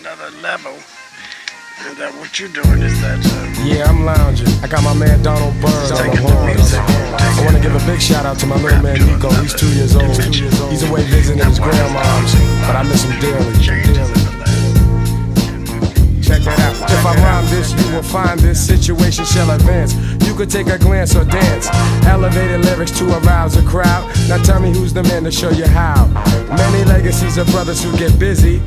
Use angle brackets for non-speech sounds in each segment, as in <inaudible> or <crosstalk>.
another level. And that what you're doing is that. Uh, yeah, I'm lounging. I got my man Donald Byrd on the horns. I want to give a big shout out to my little man Nico. He's two years old. He's away visiting his grandma's, but I miss him dearly. Check that out. If I rhyme this, you will find this situation shall advance. You could take a glance or dance. Elevated lyrics to arouse a crowd. Now tell me who's the man to show you how. Many legacies of brothers who get busy.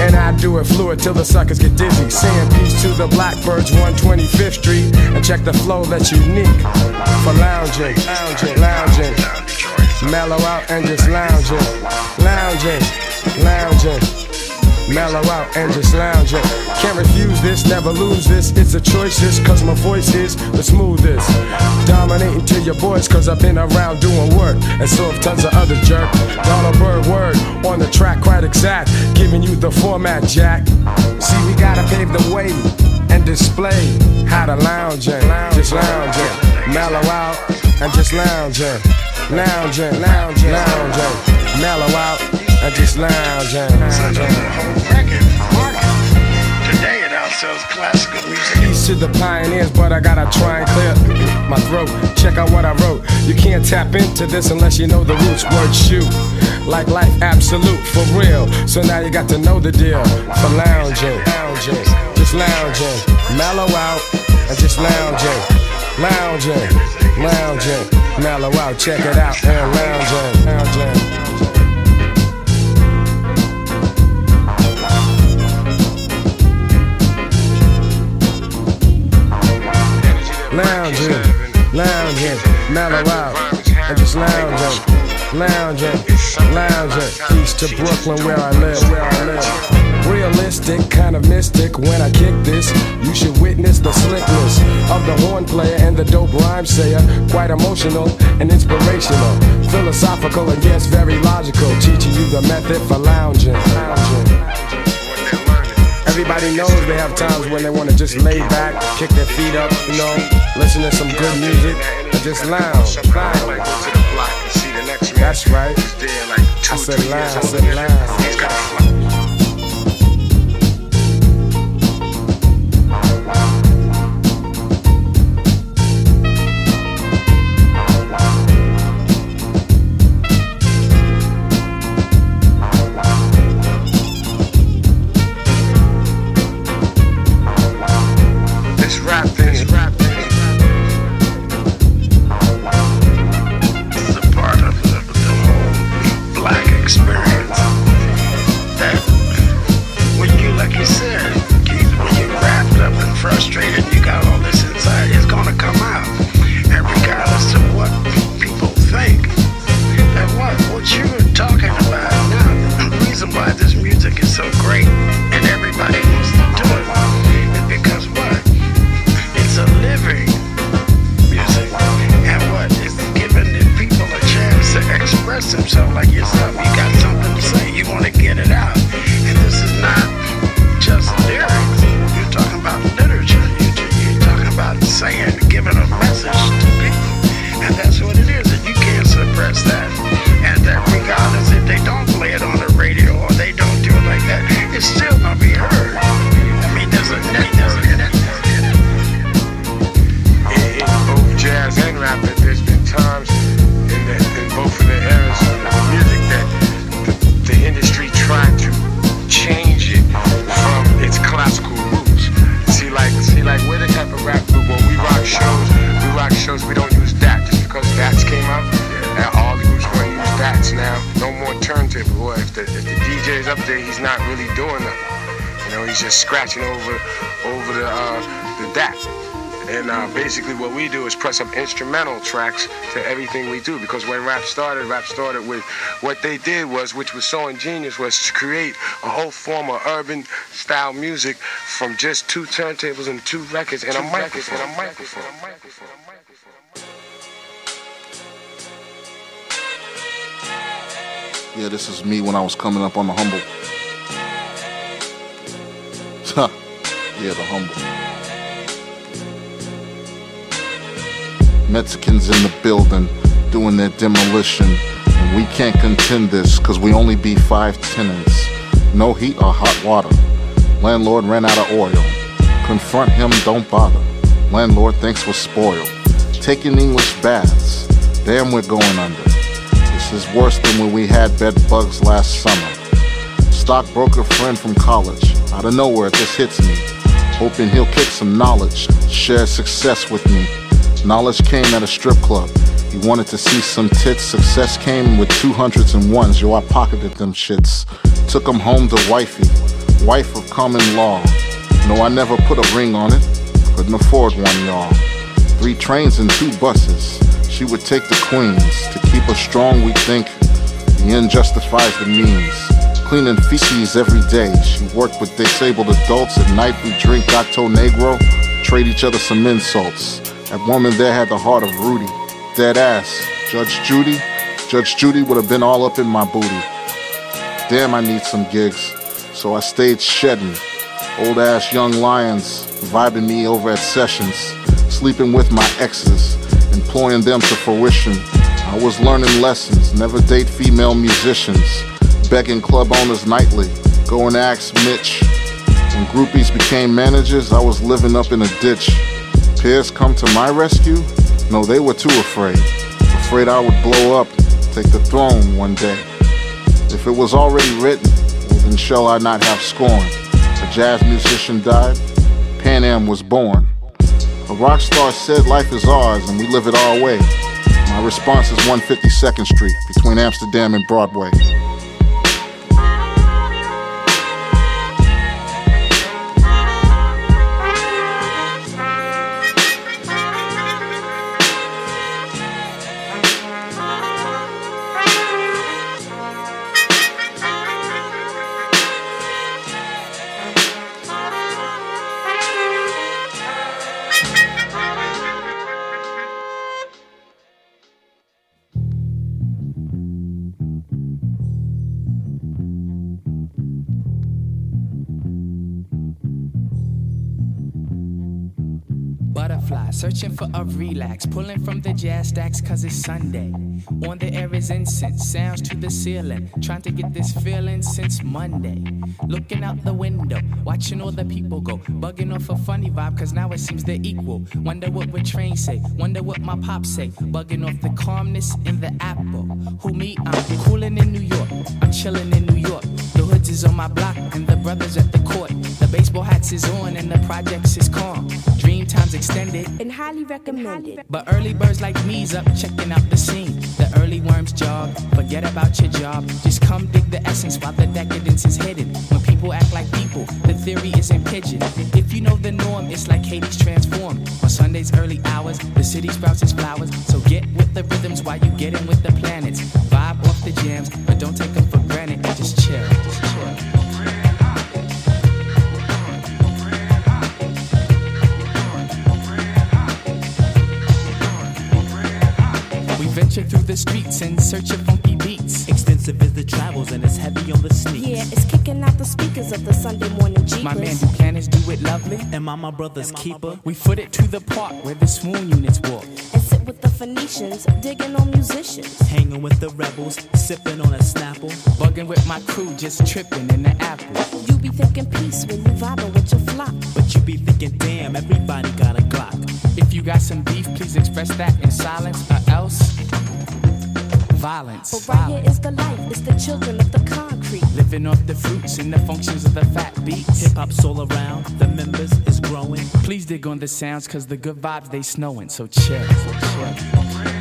And I do it fluid till the suckers get dizzy. Saying peace to the Blackbirds, 125th Street. And check the flow that's unique for lounging, lounging, lounging. Mellow out and just lounging, lounging, lounging mellow out and just lounge it. Can't refuse this, never lose this. It's a choice, cause my voice is the smoothest. Dominating to your boys, cause I've been around doing work. And so have tons of other jerk. Donald Byrd word on the track, quite exact. Giving you the format, Jack. See, we gotta pave the way and display how to lounge in. Just lounging, mellow out and just lounging. Lounging, lounging, lounging, mellow out I just lounge and lounge Today it outsells classical music. Peace to the pioneers, but I gotta try and clear my throat. Check out what I wrote. You can't tap into this unless you know the roots. Word shoot. Like life absolute for real. So now you got to know the deal. For lounging, lounging, just lounging, mellow out and just lounging, lounging, lounging, mellow out. Check it out and lounging, lounging. Lounging, lounging, mellow out, and just lounging, lounging, lounging, east to Brooklyn where I live, where I live. Realistic, kind of mystic. When I kick this, you should witness the slickness of the horn player and the dope rhyme sayer. Quite emotional and inspirational, philosophical and yes, very logical. Teaching you the method for lounging, lounging. Everybody knows they have times when they wanna just lay back, kick their feet up, you know, listen to some good music, and just lounge. That's right. I said lounge. I said lounge. Some instrumental tracks to everything we do. Because when rap started, rap started with what they did was, which was so ingenious, was to create a whole form of urban style music from just two turntables and two records and a microphone. And a microphone. And a microphone. Yeah, this is me when I was coming up on the humble. <laughs> yeah, the humble. Mexicans in the building doing their demolition. And we can't contend this, cause we only be five tenants. No heat or hot water. Landlord ran out of oil. Confront him, don't bother. Landlord thinks we're spoiled. Taking English baths. Damn, we're going under. This is worse than when we had bed bugs last summer. Stockbroker friend from college. Out of nowhere, this hits me. Hoping he'll kick some knowledge, share success with me. Knowledge came at a strip club. He wanted to see some tits. Success came with two hundreds and ones. Yo, I pocketed them shits. Took him home to wifey, wife of common law. No, I never put a ring on it. Couldn't afford one, y'all. Three trains and two buses. She would take the queens. To keep her strong, we think the end justifies the means. Cleaning feces every day. She worked with disabled adults. At night, we drink Gato Negro, trade each other some insults. That woman there had the heart of Rudy. Dead ass. Judge Judy? Judge Judy would have been all up in my booty. Damn, I need some gigs. So I stayed shedding. Old ass young lions vibing me over at sessions. Sleeping with my exes, employing them to fruition. I was learning lessons, never date female musicians. Begging club owners nightly, go and ask Mitch. When groupies became managers, I was living up in a ditch. Peers come to my rescue? No, they were too afraid. Afraid I would blow up, take the throne one day. If it was already written, well, then shall I not have scorn? A jazz musician died, Pan Am was born. A rock star said life is ours and we live it our way. My response is 152nd Street between Amsterdam and Broadway. Searching for a relax, pulling from the jazz stacks cause it's Sunday. On the air is incense, sounds to the ceiling. Trying to get this feeling since Monday. Looking out the window, watching all the people go. Bugging off a funny vibe cause now it seems they're equal. Wonder what would Trane say, wonder what my pop say. Bugging off the calmness in the apple. Who me? I'm cooling in New York, I'm chilling in New York. The hoods is on my block and the brothers at the court. Baseball hats is on and the projects is calm. Dream times extended and highly recommended. But early birds like me's up checking out the scene. The early worms jog, forget about your job. Just come dig the essence while the decadence is hidden. When people act like people, the theory isn't pigeon. If you know the norm, it's like Hades transformed. On Sunday's early hours, the city sprouts its flowers. So get with the rhythms while you get in with the planets. Out the of the Sunday morning Jeepers. My man Buchanan's do it lovely. And my, my brother's keeper. We foot it to the park where the swoon units walk. And sit with the Phoenicians, digging on musicians. Hanging with the rebels, sipping on a snapple. Bugging with my crew, just tripping in the apple. You be thinking peace when you vibing with your flock. But you be thinking, damn, everybody got a Glock. If you got some beef, please express that in silence, or else violence. But right here is the life, it's the children of the concrete. Living off the fruits and the functions of the fat beats. Hip hop's all around, the members is growing. Please dig on the sounds, cause the good vibes they snowing, so chill. So chill.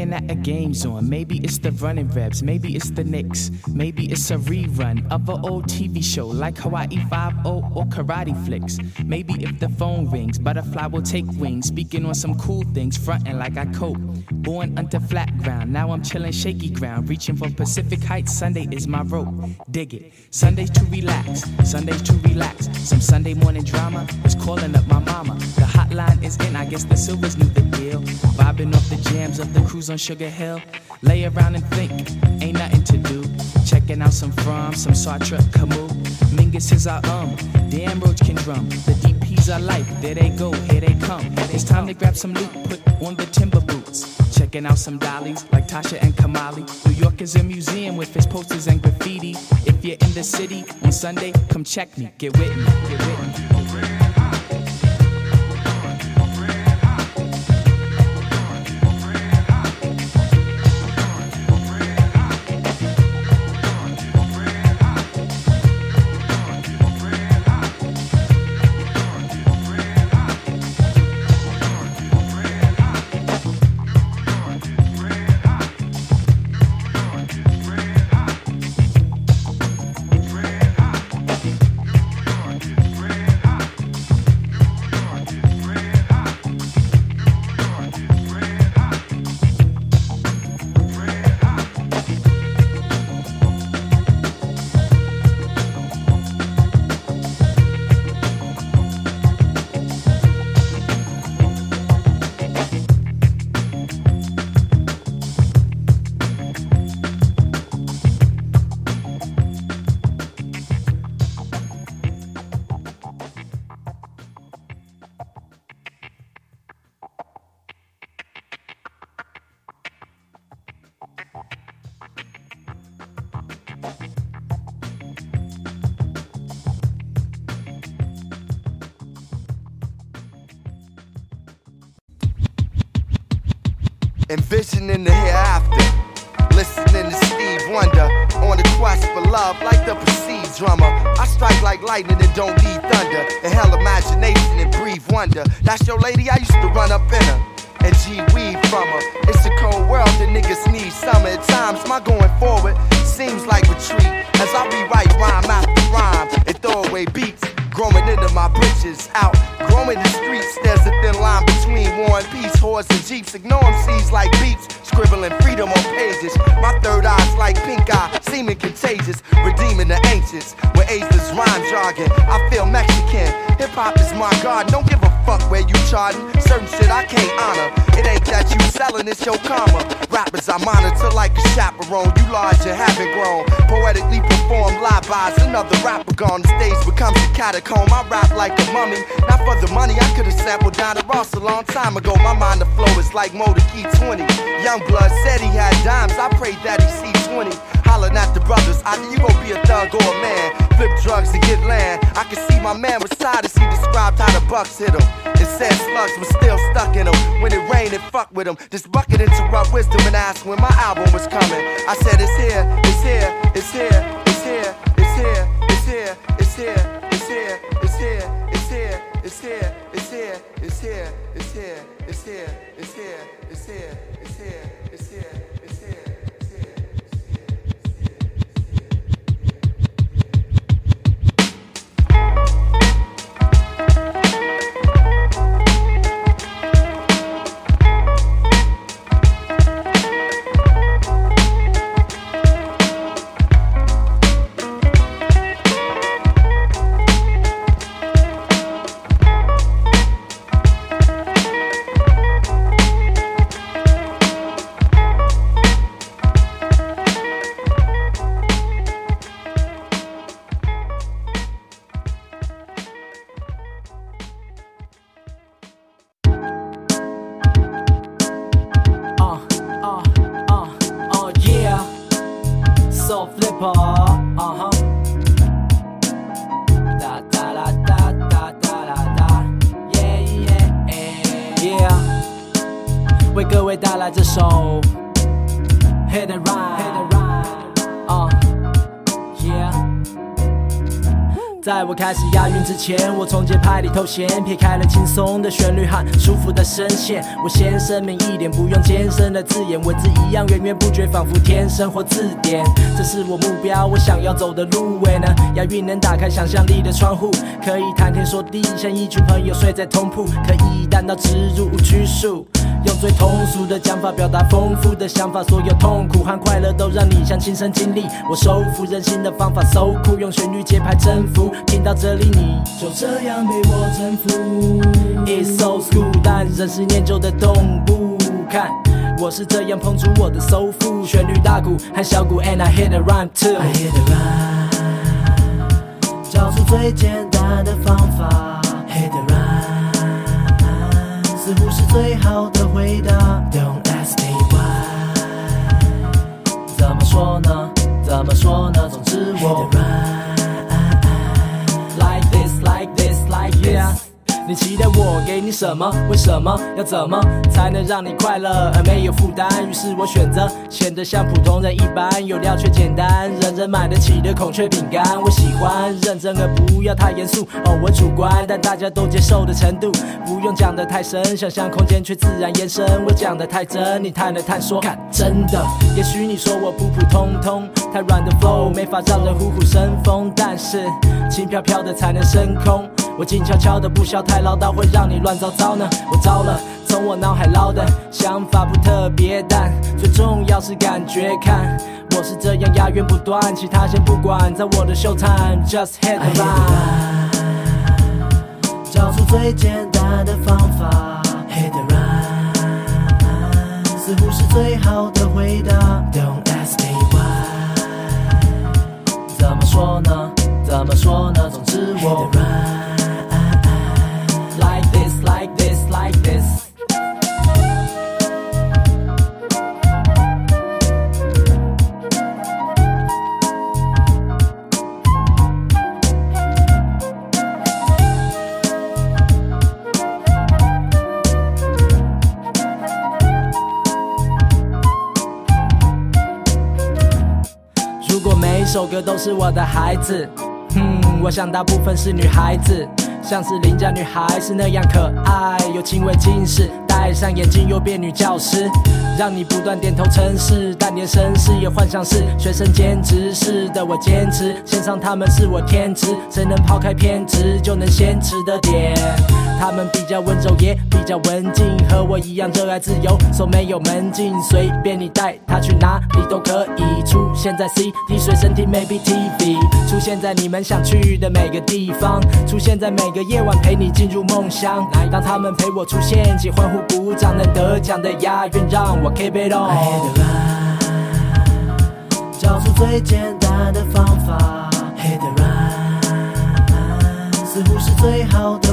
A game zone. Maybe it's the running reps, maybe it's the Knicks, maybe it's a rerun of an old TV show like Hawaii Five-O Karate Flicks. Maybe if the phone rings, butterfly will take wings, speaking on some cool things, fronting like I cope. Born under flat ground, now I'm chilling shaky ground, reaching for Pacific Heights. Sunday is my rope, dig it. Sundays to relax, Sundays to relax. Some Sunday morning drama is calling up my mama. The hotline is in, I guess the Silvers knew the deal. Vibing off the jams of the cruise on Sugar Hill. Lay around and think, ain't nothing to do. Checking out some Fromm, some Sartre, Camus. Mingus is our um, damn Roach can drum. The DPs are like, there they go, here they come. It's time to grab some loot, put on the timber boots. Checking out some dollies like Tasha and Kamali. New York is a museum with its posters and graffiti. If you're in the city on Sunday, come check me, get with me, get with me. Envisioning the hereafter. Listening to Steve Wonder on the quest for love, like the perceived drummer. I strike like lightning and don't need thunder. And hell, imagination and breathe wonder. That's your lady, I used to run up in her. And G weed from her. It's a cold world, the niggas need summer. At times, my going forward seems like retreat. As I rewrite rhyme after rhyme and throw away beats growing into my britches. Out, growing the streets, there's a thin line between war and peace, horse and jeeps. Ignore them seas like beats, scribbling freedom on pages. My third eye's like pink eye, seeming contagious, redeeming the ancients. With ageless rhyme jargon, I feel Mexican. Hip hop is my god, don't give fuck where you charting. Certain shit I can't honor. It ain't that you selling, it's your karma. Rappers I monitor like a chaperone. You large and haven't grown. Poetically perform live bys. Another rapper gone. The stage becomes a catacomb. I rap like a mummy. Not for the money, I could've sampled the Ross a long time ago. My mind to flow is like Motor Key 20. Young blood said he had dimes. I prayed that he see 20. Hollering at the brothers. Either you gon' be a thug or a man. Flip drugs and get land. I can see my man tired as he described how the bucks hit him. It said slugs was still stuck in him. When it rained, it fucked with him. This bucket interrupt wisdom and asked when my album was coming. I said it's here, it's here, it's here, it's here, it's here, it's here, it's here, it's here, it's here, it's here, it's here, it's here, it's here, it's here, it's here, it's here, it's here, it's here, it's here, it's here. soul flipper. Uh huh. Da da da da da da da yeah yeah yeah. yeah 为各位带来这首 Hit the Rhyme。在我开始押韵之前，我从节拍里偷闲，撇开了轻松的旋律和舒服的声线。我先声明一点，不用艰深的字眼，文字一样源源不绝，仿佛天生或字典。这是我目标，我想要走的路。为呢，押韵能打开想象力的窗户，可以谈天说地，像一群朋友睡在同铺，可以单刀直入无拘束。最通俗的讲法表达丰富的想法，所有痛苦和快乐都让你像亲身经历。我收服人心的方法，so cool，用旋律节拍征服。听到这里，你就这样被我征服。It's so cool，但人是念旧的动物看。我是这样碰出我的收腹，旋律大鼓和小鼓，and I hit the rhyme too。I hit the rhyme，找出最简单的方法似乎是最好的回答。Don't ask me why，怎么说呢？怎么说呢？总之我 like this, like this, like this。你期待我给你什么？为什么要怎么才能让你快乐而没有负担？于是我选择显得像普通人一般，有料却简单，人人买得起的孔雀饼干。我喜欢认真而不要太严肃，哦，我主观，但大家都接受的程度，不用讲得太深，想象空间却自然延伸。我讲得太真，你太能探索，看真的。也许你说我普普通通，太软的 flow 没法让人虎虎生风，但是轻飘飘的才能升空。我静悄悄的，不笑太唠叨，会让你乱糟糟呢。我糟了，从我脑海捞的想法不特别，但最重要是感觉。看，我是这样押韵不断，其他先不管，在我的秀场，just hit the rhyme，找出最简单的方法，hit the rhyme，似乎是最好的回答。Don't ask me why，怎么说呢？怎么说呢？总之我。首歌都是我的孩子，嗯，我想大部分是女孩子，像是邻家女孩是那样可爱，有轻微近视。戴上眼镜又变女教师，让你不断点头称是，但连绅士也幻想是学生兼职。是的，我坚持，线上他们是我天职，谁能抛开偏执就能先吃的点。他们比较温柔也比较文静，和我一样热爱自由，说没有门禁，随便你带他去哪里都可以。出现在 CD 随身听，maybe TV，出现在你们想去的每个地方，出现在每个夜晚陪你进入梦乡。当他们陪我出现，起欢呼。鼓掌能得奖的押韵让我 keep it on。找出最简单的方法，hit the rhyme，似乎是最好的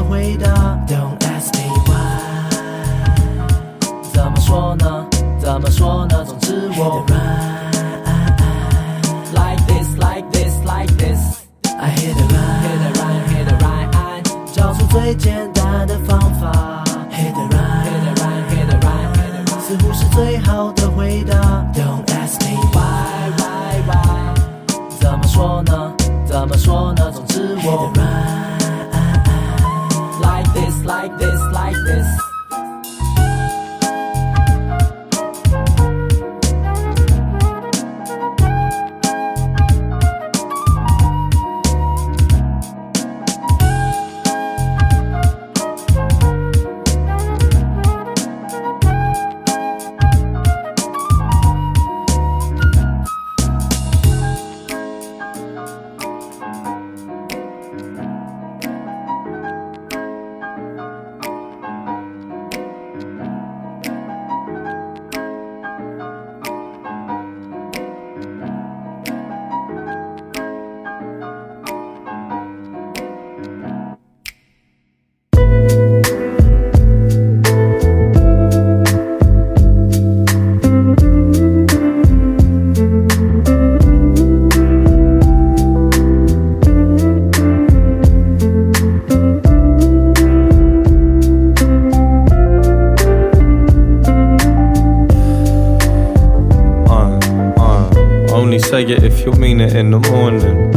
you mean it in the morning.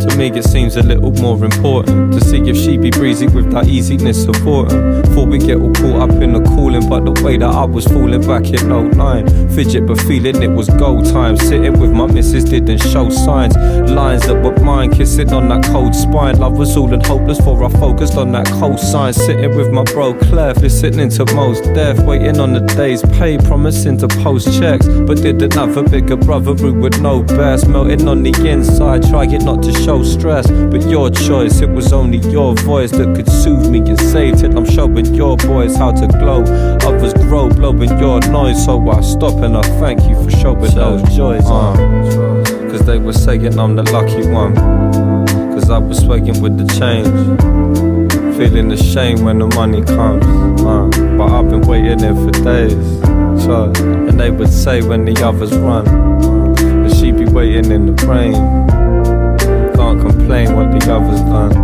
To me, it seems a little more important to see if she be breezy with that easiness autumn. Before we get all caught up in the cooling, but the way that I was falling back in 09. Fidget, but feeling it was gold time. Sitting with my missus didn't show signs. Lines that were mine, kissing on that cold spine. Love was all and hopeless, for I focused on that cold sign. Sitting with my bro Clef, listening to most death, waiting on the day's pay, promising to post checks. But didn't have a bigger brother who with no best, melting on the inside, trying not to show stress. But your choice, it was only your voice that could soothe me and save till I'm showing your boys how to glow. Others grow, blowing your noise. So I stop and I thank you for showing those joys. Uh, Cause they were saying I'm the lucky one. Cause I was swaying with the change. Feeling ashamed when the money comes. Uh, but I've been waiting there for days. So, and they would say when the others run, that she be waiting in the rain. Can't complain what the others done.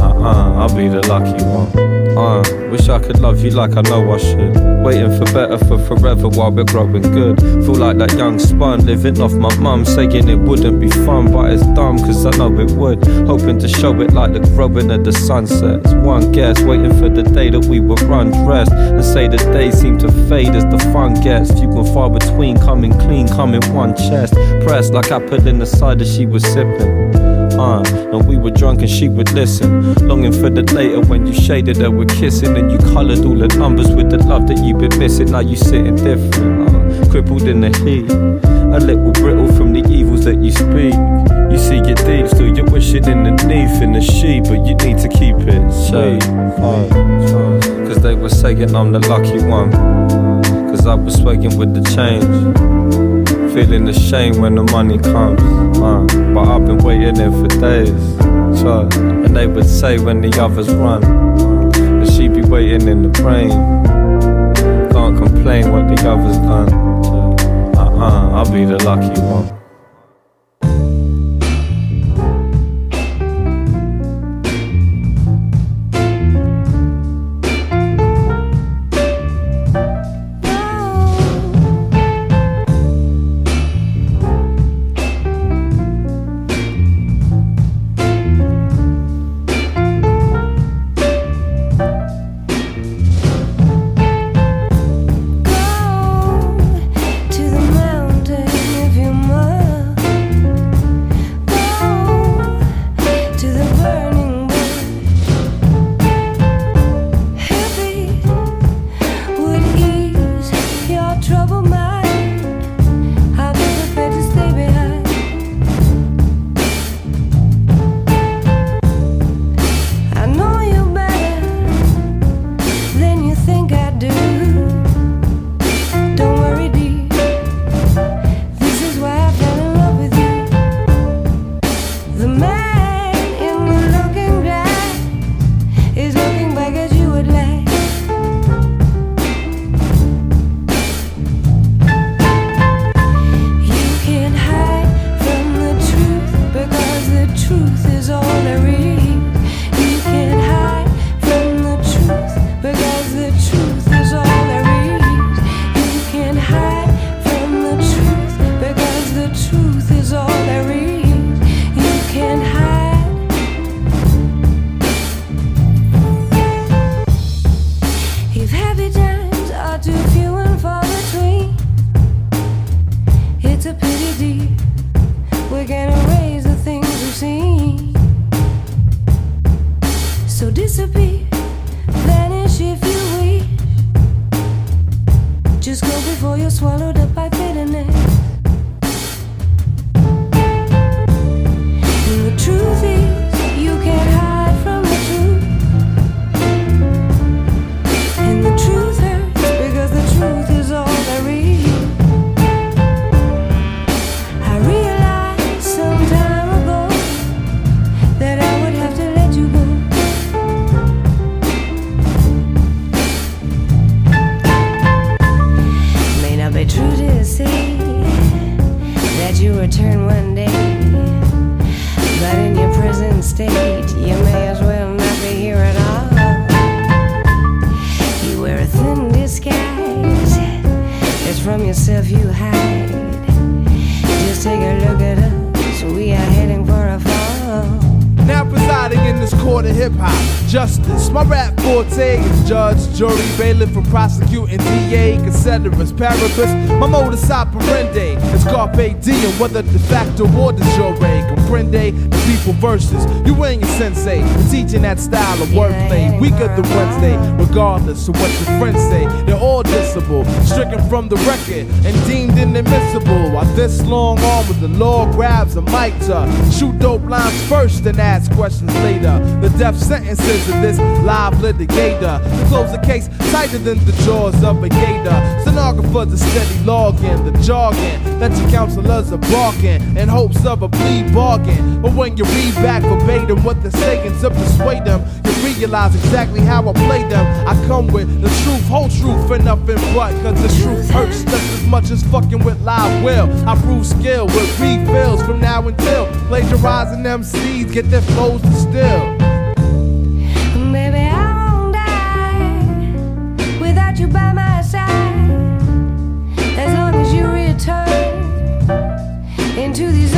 Uh uh, I'll be the lucky one. Uh, wish I could love you like I know I should. Waiting for better for forever while we're growing good. Feel like that young spun living off my mum, saying it wouldn't be fun, but it's dumb cause I know it would. Hoping to show it like the growing of the sunsets. One guess, waiting for the day that we were undressed. And say the days seem to fade as the fun gets. Few and far between, coming clean, coming one chest. Pressed like I put in the cider she was sipping uh, and we were drunk and she would listen. Longing for the later when you shaded her with kissing and you colored all the numbers with the love that you've been missing. Now you sitting different, uh, crippled in the heat. A little brittle from the evils that you speak. You see your deep, still you're wishing underneath in the sheet, but you need to keep it sweet. Uh, Cause they were saying I'm the lucky one. Cause I was swaying with the change. Feeling ashamed when the money comes. Uh, but I've been waiting there for days. So, and they would say when the others run, that she be waiting in the rain. Can't complain what the others done. Uh uh, I'll be the lucky one. vanish if you wish. Just go before you're swallowed considerus. My modus operandi is carpe diem, whether de facto or de jure. Comprende the people versus you ain't your sensei. We're teaching that style of wordplay. Weaker than Wednesday, regardless of what your friends say. They're all dissable, stricken from the record and deemed inadmissible. While this long arm with the law grabs a mic to shoot dope lines first and ask questions later. The death sentences of this live litigator. To close the case tighter than the jaws of a gator. Stenographers are steady logging the jargon that your counselors are barking in hopes of a plea bargain. But when you read back verbatim what they're saying to persuade them, you realize exactly how I play them. I come with the truth, whole truth, and nothing but. Cause the truth hurts just as much as fucking with live will. I prove skill with refills from now until plagiarizing MCs get their flows distilled. Into these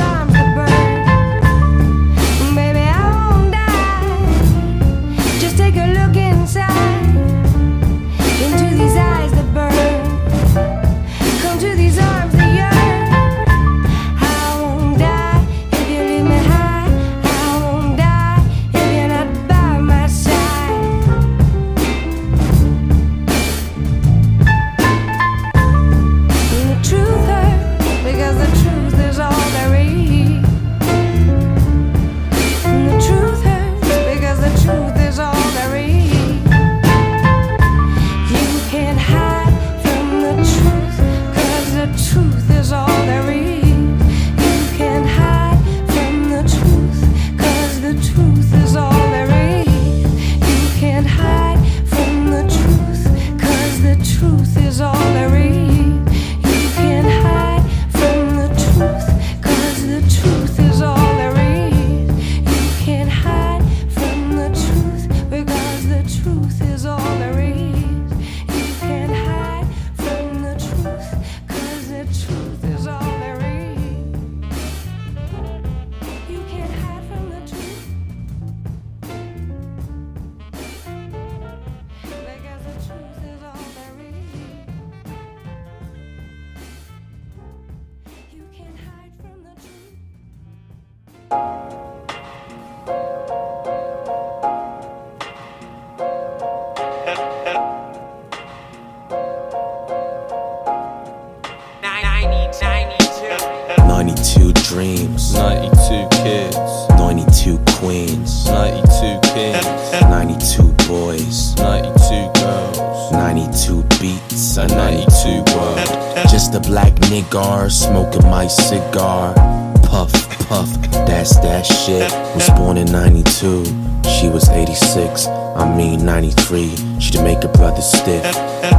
shit. Was born in 92, she was 86. I mean 93, she'd make her brother stiff.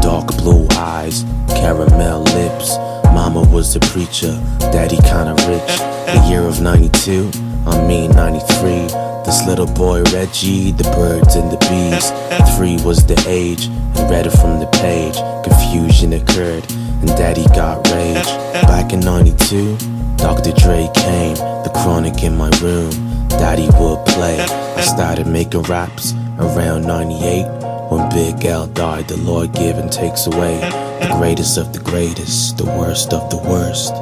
Dark blue eyes, caramel lips. Mama was a preacher, daddy kinda rich. The year of 92, I mean 93. This little boy Rejjie, the birds and the bees. Three was the age, and read it from the page. Confusion occurred, and daddy got rage. Back in 92, Dr. Dre came, the chronic in my room. Daddy would play. I started making raps around 98. When Big L died, the Lord give and takes away. The greatest of the greatest, the worst of the worst.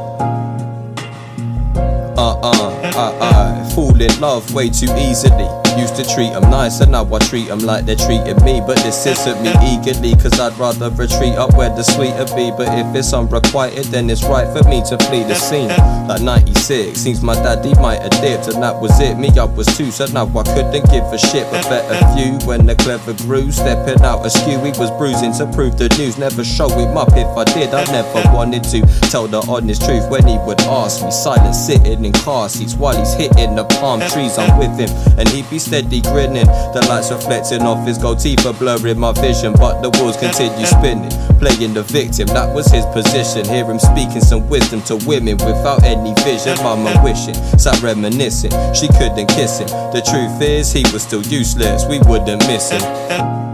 Uh uh, uh uh, fall in love way too easily. Used to treat them nice, and now I treat them like they're treating me. But this isn't me eagerly, cause I'd rather retreat up where the sweeter be. But if it's unrequited, then it's right for me to flee the scene. Like 96, seems my daddy might have dipped, and that was it. Me, I was two, so now I couldn't give a shit. But better few when the clever grew, stepping out askew. He was bruising to prove the news, never show him up. If I did, I never wanted to tell the honest truth when he would ask me. Silent sitting in car seats while he's hitting the palm trees. I'm with him, and he'd be steady grinning. The lights reflecting off his gold teeth are blurring my vision, but the wheels continue spinning. Playing the victim, that was his position. Hear him speaking some wisdom to women without any vision. Mama wishing, sat reminiscing. She couldn't kiss him. The truth is, he was still useless. We wouldn't miss him.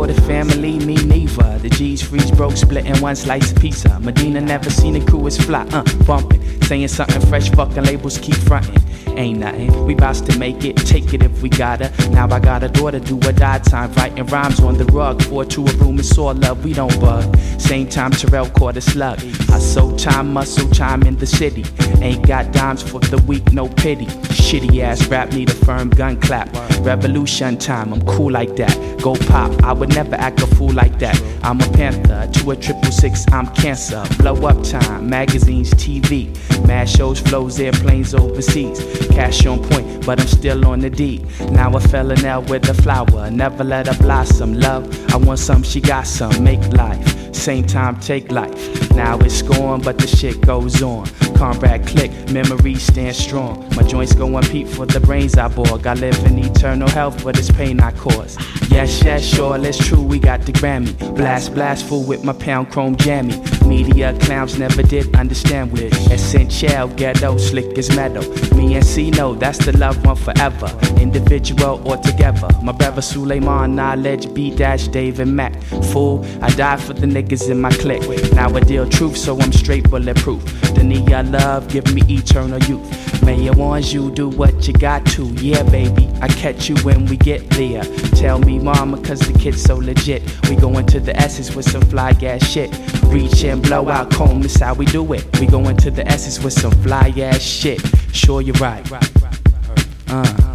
A quarter family? Me neither. The G's freeze broke, splitting one slice of pizza. Medina never seen a crew as fly, uh, bumping. Saying something fresh, fucking labels keep fronting. Ain't nothing, we bout to make it, take it if we gotta. Now I got a daughter, do a die time, writing rhymes on the rug. Four to a room, it's all love, we don't bug. Same time Terrell caught a slug. I sold time, muscle time in the city. Ain't got dimes for the weak, no pity. Shitty ass rap need a firm gun clap. Revolution time, I'm cool like that. Go pop, I would never act a fool like that. I'm a panther, to a triple six, I'm cancer. Blow up time, magazines, TV. Mad shows, flows, airplanes overseas. Cash on point, but I'm still on the D. Now I fell in love with the flower, never let her blossom. Love, I want some, she got some. Make life, same time, take life. Now it's gone, but the shit goes on. Combat click, memories stand strong. My joints going peep for the brains I borg. I live in eternal health, but it's pain I cause. Yes, yes, sure, it's true, we got the Grammy. Blast, blast, full with my pound chrome jammy. Media clowns never did understand we Essential, ghetto, slick as metal. Me and C know that's the love one forever. Individual or together. My brother Suleiman, knowledge, B dash, Dave and Mac. Fool, I die for the niggas in my clique. Now I deal truth, so I'm straight bulletproof. The need I love, give me eternal youth. May I want you do what you got to, yeah, baby. I catch you when we get there. Tell me, mama, cause the kid's so legit. We go into the S's with some fly ass shit. Reach and blow out comb, this how we do it. We go into the S's with some fly ass shit. Sure, you're right. Uh.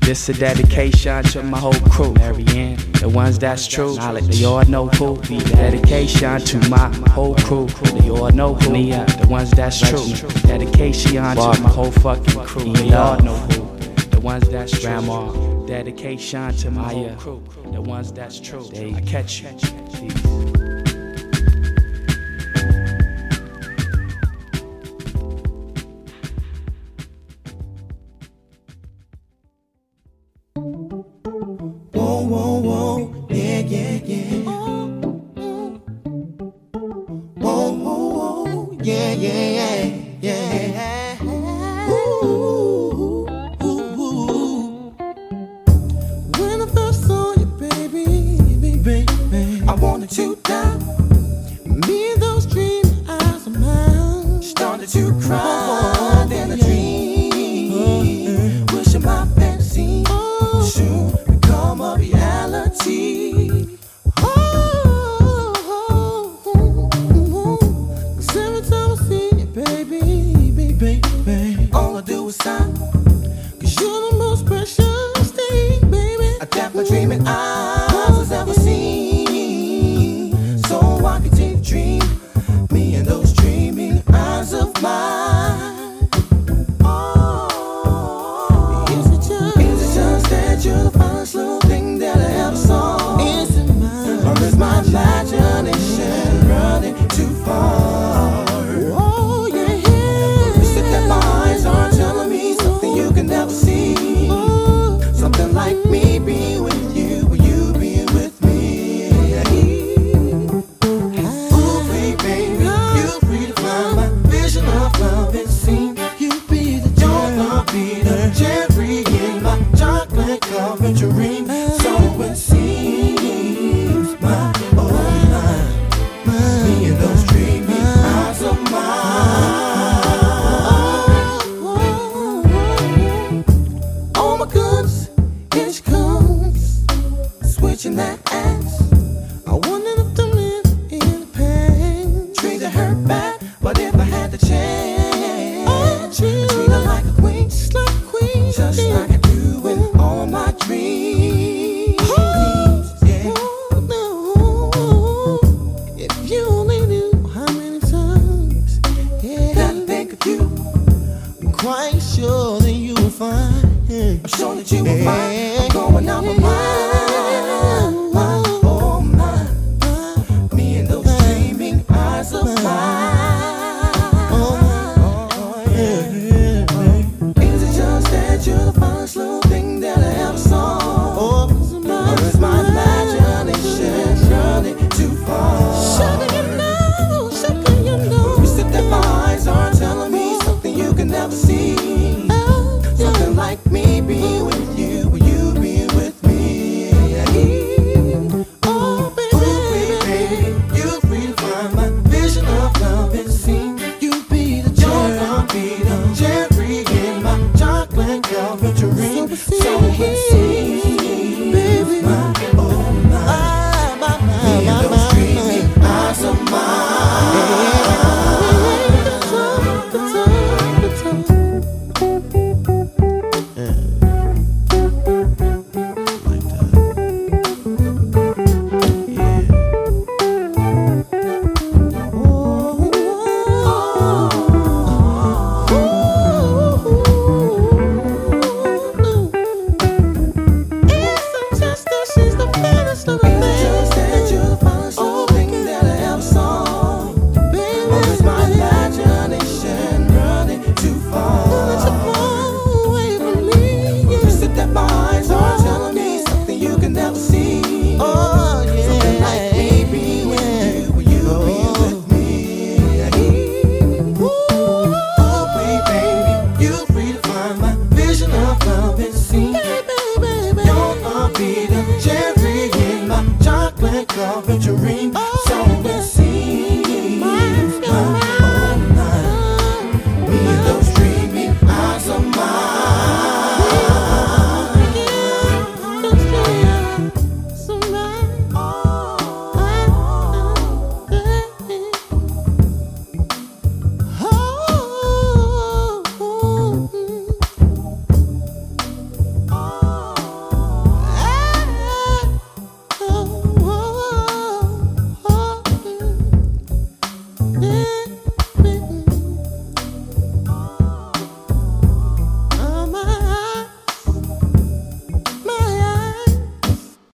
This a dedication to my whole crew. Marianne, the ones that's true. Knowledge, they all know who. Be dedication to my whole crew. They all know who. Nia, the ones that's true. Dedication to my whole fucking crew. They all know who. The ones that's grandma. Dedication to my whole crew. The ones that's true. They I catch you. Peace. Whoa, whoa, cry.